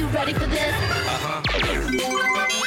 You ready for this? 让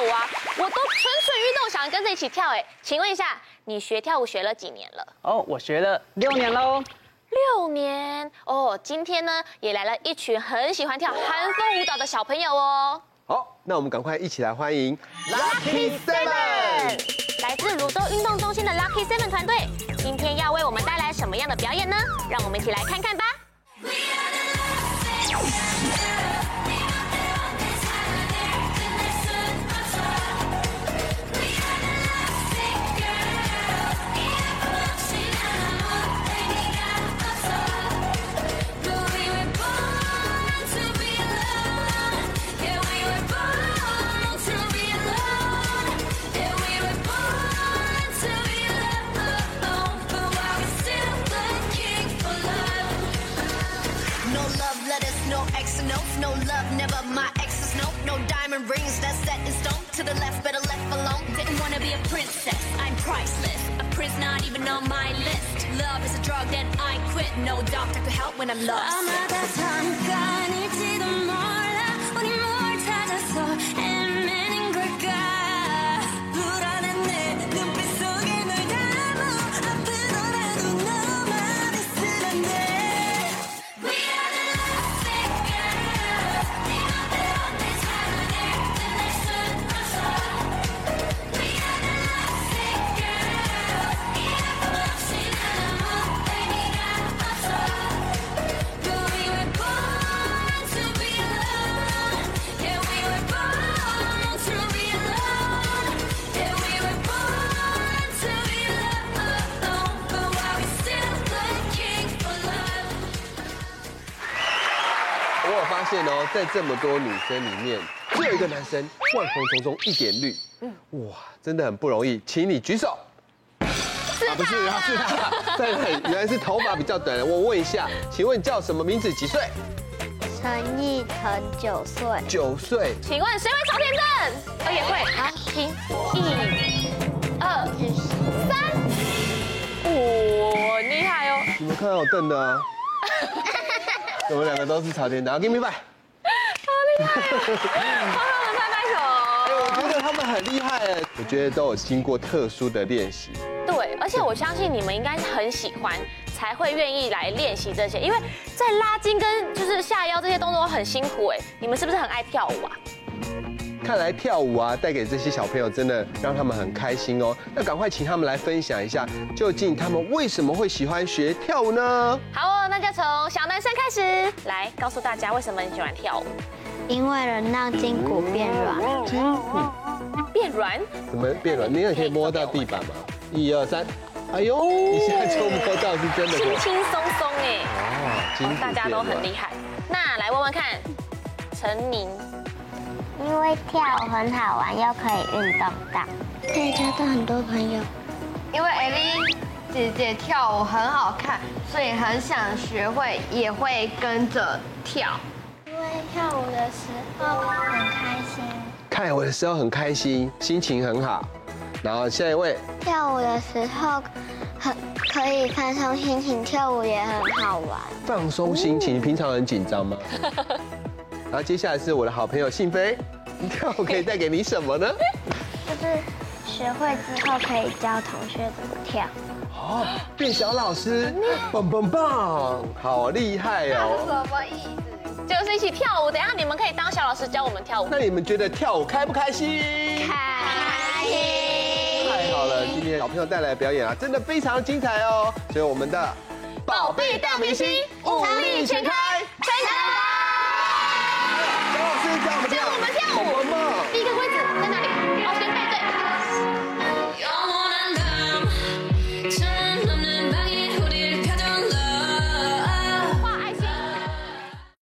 跳舞啊，我都蠢蠢欲动，想跟着一起跳。哎，请问一下，你学跳舞学了几年了？哦，我学了六年喽。六年哦。今天呢，也来了一群很喜欢跳韩风舞蹈的小朋友哦。好，那我们赶快一起来欢迎 Lucky Seven。来自泸州运动中心的 Lucky Seven 团队，今天要为我们带来什么样的表演呢？让我们一起来看看吧。no love, never my exes, no, no diamond rings, that's set in stone. To the left, better left alone. Didn't wanna be a princess, I'm priceless. A prince not even on my list. Love is a drug that I quit. No doctor could help when I'm lost. I'm at that time. 现哦，在这么多女生里面，只有一个男生万红丛中一点绿。嗯哇，真的很不容易，请你举手。啊，不是啊，是他，在哪里？原来是头发比较短的。我问一下，请问叫什么名字？几岁？陈奕腾九岁，九岁。请问谁会朝天凳？我，也会。好，停，一、二、三，哇，很厉害哦！你们看到有凳的啊？我们两个都是朝天凳。好，给你们摆。好厉害啊！帮他们拍拍手。我觉得他们很厉害哎，我觉得都有经过特殊的练习。对，而且我相信你们应该是很喜欢，才会愿意来练习这些。因为在拉筋跟就是下腰这些动作很辛苦哎，你们是不是很爱跳舞啊？看来跳舞啊，带给这些小朋友真的让他们很开心哦。那赶快请他们来分享一下，究竟他们为什么会喜欢学跳舞呢？好哦，那就从小男生开始，来告诉大家为什么你喜欢跳舞。因为能让筋骨变软。筋骨变软？怎么变软？你也可以摸到地板吗？一二三，哎呦，一下就摸到，是真的。轻轻松松哎。哦，大家都很厉害。那来问问看，陈宁。因为跳舞很好玩，又可以运动到，可以交到很多朋友。因为艾莉姐姐跳舞很好看，所以很想学会，也会跟着跳。因为跳舞的时候很开心，看我的时候很开心，心情很好。然后下一位，跳舞的时候很可以放松心情，跳舞也很好玩。放松心情，平常很紧张吗？然后接下来是我的好朋友信飞，跳舞可以带给你什么呢？就是学会之后可以教同学怎么跳。哦，变小老师，棒棒棒，好厉害哦！什么意思？就是一起跳舞。等一下你们可以当小老师教我们跳舞。那你们觉得跳舞开不开心？开心。太好了，今天小朋友带来的表演啊，真的非常精彩哦。所以我们的宝贝大明星武力全开。教我们跳舞。